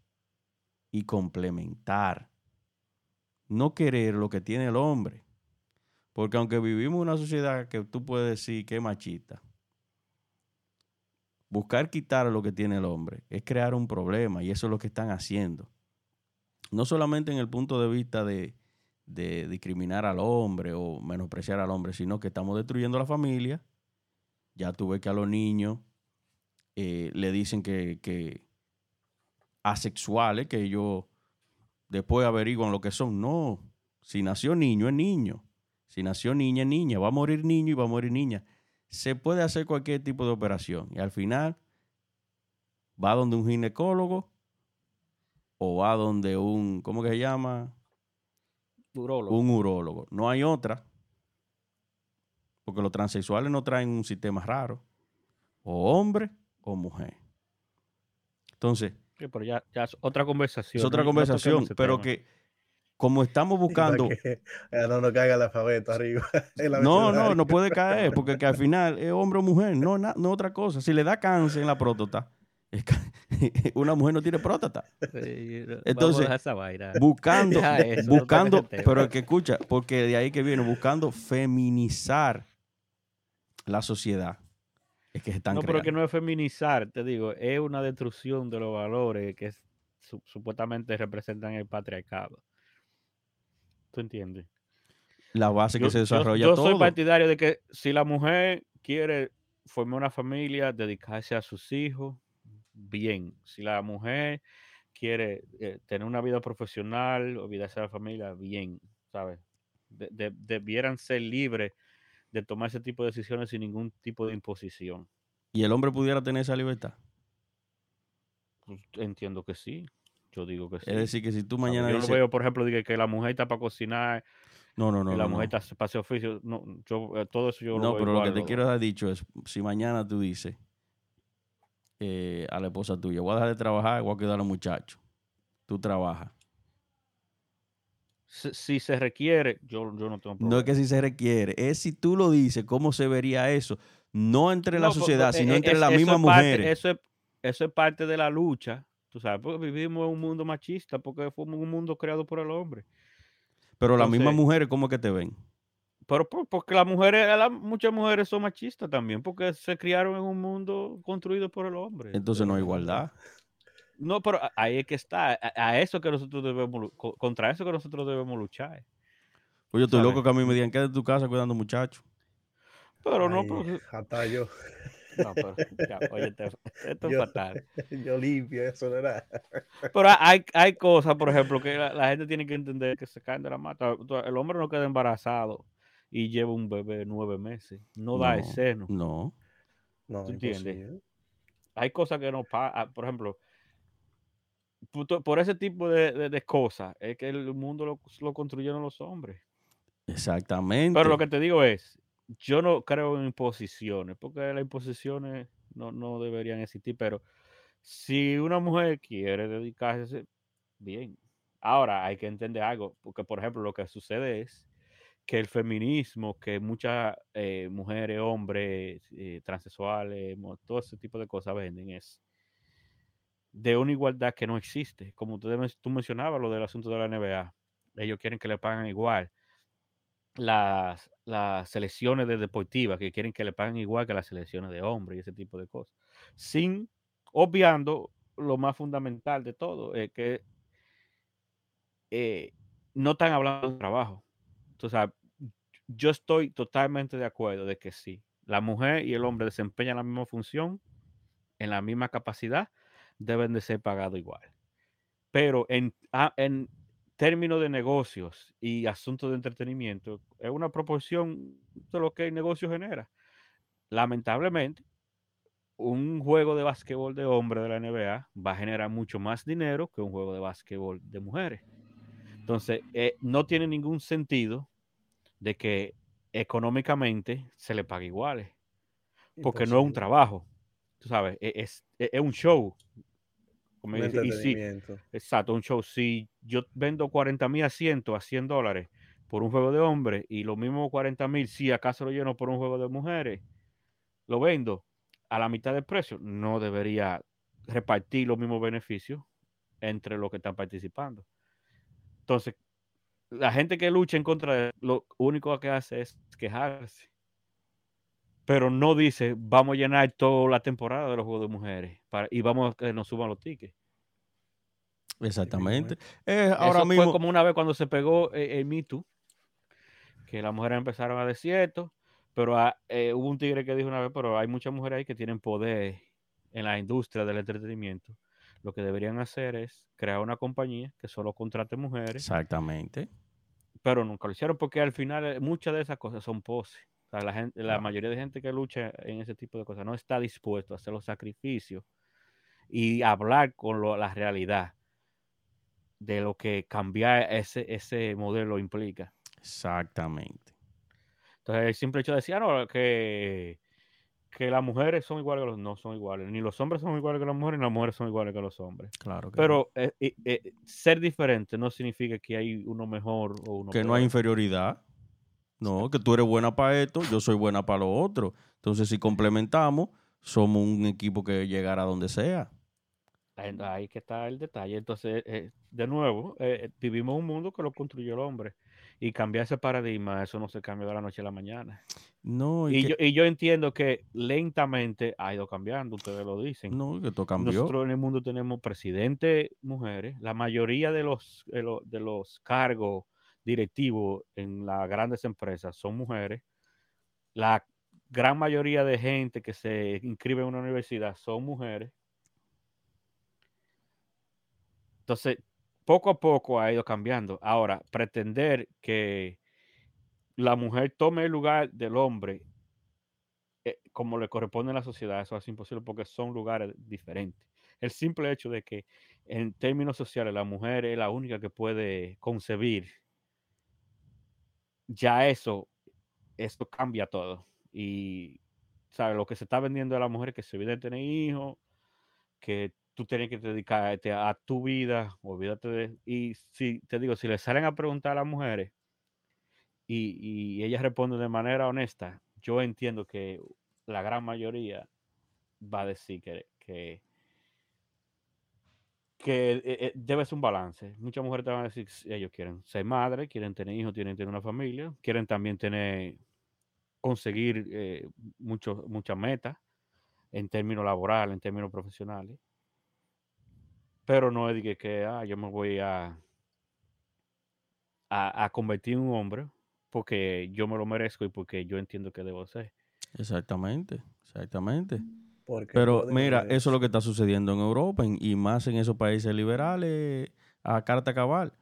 Y complementar. No querer lo que tiene el hombre. Porque aunque vivimos una sociedad que tú puedes decir que es machista, buscar quitar lo que tiene el hombre es crear un problema y eso es lo que están haciendo. No solamente en el punto de vista de, de discriminar al hombre o menospreciar al hombre, sino que estamos destruyendo la familia ya tuve que a los niños eh, le dicen que, asexuales, que ellos después averiguan lo que son. No, si nació niño es niño. Si nació niña niña. Va a morir niño y va a morir niña. Se puede hacer cualquier tipo de operación. Y al final va donde un ginecólogo o va donde un, ¿cómo que se llama? Urólogo. Un urólogo. No hay otra porque los transexuales no traen un sistema raro. O hombre o mujer. Entonces. pero ya, es otra conversación. Es otra conversación, pero que como estamos buscando. no nos caiga el alfabeto arriba. no, no, no puede caer, porque que al final es hombre o mujer, no, no otra cosa. Si le da cáncer en la próstata, una mujer no tiene próstata. Entonces, buscando, buscando, pero el que escucha, porque de ahí que viene, buscando feminizar la sociedad es que se están No, pero que no es feminizar, te digo, es una destrucción de los valores que supuestamente representan el patriarcado. ¿Tú entiendes? La base que se desarrolla yo, yo soy partidario de que si la mujer quiere formar una familia, dedicarse a sus hijos, bien. Si la mujer quiere eh, tener una vida profesional, olvidarse de la familia, bien, ¿sabes? debieran ser libres de tomar ese tipo de decisiones sin ningún tipo de imposición. ¿Y el hombre pudiera tener esa libertad? Pues, entiendo que sí. Yo digo que sí. Es decir, que si tú mañana. yo no veo, por ejemplo, que la mujer está para cocinar No, no, no. y la no, mujer no. está pase oficio. No, yo, eh, todo eso yo lo No, pero lo que te lo- quiero dar dicho es, si mañana tú dices eh, a la esposa tuya, voy a dejar de trabajar, voy a cuidar a los muchachos. Tú trabajas. Si, si se requiere, yo, yo no tengo problema. No es que si se requiere, es si tú lo dices, ¿cómo se vería eso? No entre la No, po- sociedad, po- sino eh, entre las mismas mujeres. eso, es, eso es parte de la lucha, tú sabes, porque vivimos en un mundo machista, porque fue un mundo creado por el hombre. Pero las mismas mujeres, ¿cómo es que te ven? Pero por- porque las mujeres, la- muchas mujeres son machistas también, porque se criaron en un mundo construido por el hombre. Entonces no hay Eh, igualdad. No, pero ahí es que está, a, a eso que nosotros debemos, contra eso que nosotros debemos luchar. Pues yo estoy ¿sabes? loco que a mí me digan, quédate en tu casa cuidando muchachos. Pero no, pero, Hasta yo. No, pero, ya, oye, te- esto es Yo- fatal. Yo limpio, eso no era. Pero hay, hay cosas, por ejemplo, que la, la gente tiene que entender que se caen de la mata. El hombre no queda embarazado y lleva un bebé nueve meses. No, da el No, seno. No. No, ¿Tú entiendes? Hay cosas que no pasan. Por ejemplo, por ese tipo de, de- de cosas es que el mundo lo, lo construyeron los hombres. Exactamente. Pero lo que te digo es, yo no creo en imposiciones, porque las imposiciones no, no deberían existir, pero si una mujer quiere dedicarse, bien. Ahora hay que entender algo, porque por ejemplo lo que sucede es que el feminismo, que muchas eh, mujeres, hombres, eh, transexuales, todo ese tipo de cosas venden es de una igualdad que no existe. Como tú, tú mencionabas lo del asunto de la NBA, ellos quieren que le paguen igual las, las selecciones de deportivas que quieren que le paguen igual que las selecciones de hombres y ese tipo de cosas. Sin obviando lo más fundamental de todo, es que eh, no están hablando de trabajo. Entonces, yo estoy totalmente de acuerdo de que sí, la mujer y el hombre desempeñan la misma función, en la misma capacidad, deben de ser pagados igual. Pero en, ah, en términos de negocios y asuntos de entretenimiento, es una proporción de lo que el negocio genera. Lamentablemente, un juego de básquetbol de hombre de la NBA va a generar mucho más dinero que un juego de básquetbol de mujeres. Entonces, eh, no tiene ningún sentido de que económicamente se le pague iguales, porque no es un trabajo, tú sabes, e- es, es- es un show. Como Un dice, y sí, entretenimiento. Exacto, un show. Si yo vendo 40 mil asientos a 100 dólares por un juego de hombres y lo mismo 40 mil, si acaso lo lleno por un juego de mujeres, lo vendo a la mitad del precio, no debería repartir los mismos beneficios entre los que están participando. Entonces, la gente que lucha en contra de lo único que hace es quejarse. Pero no dice, vamos a llenar toda la temporada de los juegos de mujeres para, y vamos a que nos suban los tickets. Exactamente. Eh, ahora Eso mismo. fue como una vez cuando se pegó eh, el Me Too, que las mujeres empezaron a decir esto, pero eh, hubo un tigre que dijo una vez, pero hay muchas mujeres ahí que tienen poder en la industria del entretenimiento. Lo que deberían hacer es crear una compañía que solo contrate mujeres, Exactamente. pero nunca lo hicieron porque al final muchas de esas cosas son poses. O sea, la, gente, la Claro. mayoría de gente que lucha en ese tipo de cosas no está dispuesto a hacer los sacrificios y hablar con lo- la realidad de lo que cambiar ese, ese modelo implica. Exactamente. Entonces, el simple hecho de decir, ah, no, que, que las mujeres son iguales que los no son iguales, ni los hombres son iguales que las mujeres, ni las mujeres son iguales que los hombres. Claro que, Pero eh, eh, eh, ser diferente no significa que hay uno mejor o uno que no hay inferioridad. No, que tú eres buena para esto, yo soy buena para lo otro. Entonces, si complementamos, somos un equipo que llegará a donde sea. Ahí que está el detalle. Entonces, eh, de nuevo, eh, vivimos un mundo que lo construyó el hombre. Y cambiar ese paradigma, eso no se cambia de la noche a la mañana. No, y, Y que, yo, y yo entiendo que lentamente ha ido cambiando, ustedes lo dicen. no, que esto cambió. Nosotros en el mundo tenemos presidentes mujeres. La mayoría de los, de los, de los cargos directivos en las grandes empresas son mujeres. La gran mayoría de gente que se inscribe en una universidad son mujeres. Entonces, poco a poco ha ido cambiando. Ahora, pretender que la mujer tome el lugar del hombre eh, como le corresponde a la sociedad, eso es imposible porque son lugares diferentes. El simple hecho de que en términos sociales la mujer es la única que puede concebir ya eso, eso cambia todo. Y, ¿sabes? Lo que se está vendiendo a la mujer que se olvida de tener hijos, que tú tienes que dedicarte a tu vida, olvídate de... Y si, te digo, si le salen a preguntar a las mujeres y, y ellas responden de manera honesta, yo entiendo que la gran mayoría va a decir que, que eh, eh, debe ser un balance. Muchas mujeres te van a decir que ellos quieren ser madres, quieren tener hijos, quieren tener una familia, quieren también tener, conseguir eh, muchas metas en términos laborales, en términos profesionales. Pero no es que, que ah, yo me voy a, a, a convertir en un hombre porque yo me lo merezco y porque yo entiendo que debo ser. Exactamente, exactamente. Pero mira, eso es lo que está sucediendo en Europa y más en esos países liberales a carta cabal.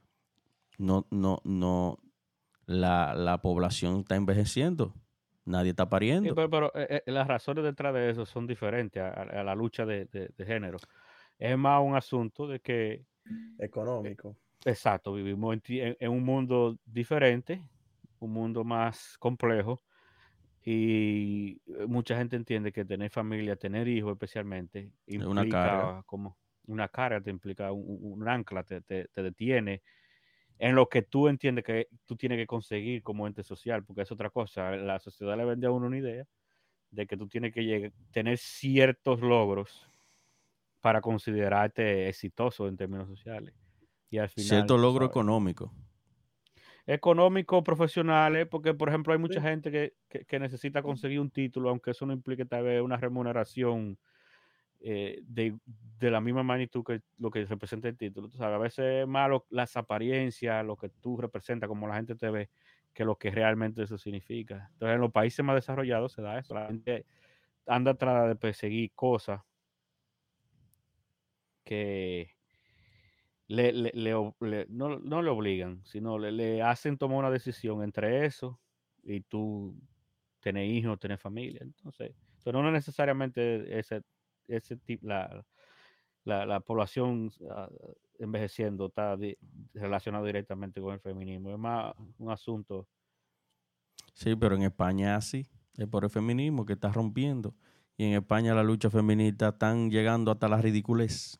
No, no, no, la, la población está envejeciendo. Nadie está pariendo. pero, eh, eh, las razones detrás de eso son diferentes a, la lucha de, de, género. Es más un asunto de que... Económico. exacto, vivimos en, un mundo diferente, un mundo más complejo, y eh, mucha gente entiende que tener familia, tener hijos especialmente, implica una carga. como una carga, te implica un, ancla, te, te, detiene en lo que tú entiendes que tú tienes que conseguir como ente social, porque es otra cosa. La sociedad le vende a uno una idea de que tú tienes que tener ciertos logros para considerarte exitoso en términos sociales. Y al final, Cierto logro económico económicos, profesionales, porque por ejemplo hay mucha gente que, necesita conseguir un título, aunque eso no implique tal vez una remuneración eh, de, la misma magnitud que lo que representa el título. a veces es malo las apariencias, lo que tú representas, como la gente te ve, que lo que realmente eso significa. Entonces en los países más desarrollados se da eso, la gente anda atrás de perseguir cosas que le, le, no, no, le obligan, sino le, hacen tomar una decisión entre eso y tú tener hijos, tener familia. Entonces, pero no necesariamente ese, ese tipo, la, la, población ah, envejeciendo está relacionado directamente con el feminismo. Es más un asunto. Sí, pero en España sí, es por el feminismo que está rompiendo. Y en España la lucha feminista están llegando hasta la ridiculez.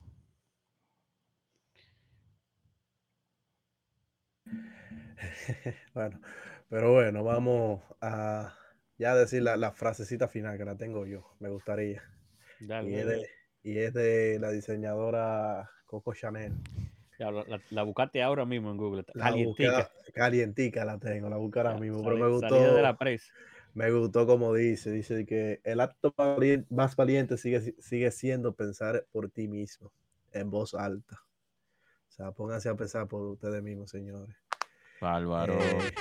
bueno, pero bueno, vamos a ya decir la, frasecita final que la tengo yo, me gustaría. y, es de, la diseñadora Coco Chanel. la, buscaste ahora mismo en Google. Calientica. calientica la tengo, la busco ahora mismo. pero me gustó. De la Me gustó como dice. Dice que el acto más valiente sigue, sigue siendo pensar por ti mismo, en voz alta. O sea, pónganse a pensar por ustedes mismos, señores. Bárbaro. Eh,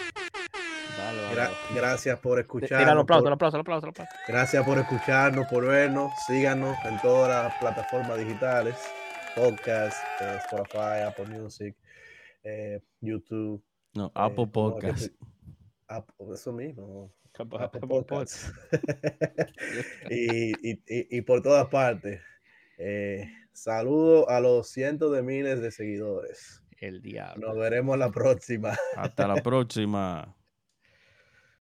gracias por escucharnos. Gracias por escucharnos, por vernos. Síganos en todas las plataformas digitales: podcast, eh, Spotify, Apple Music, eh, YouTube. No, Apple Podcast. eso mismo. Apple Podcast. y, por todas partes. saludo a los cientos de miles de seguidores el diablo. Nos veremos la próxima. Hasta la próxima.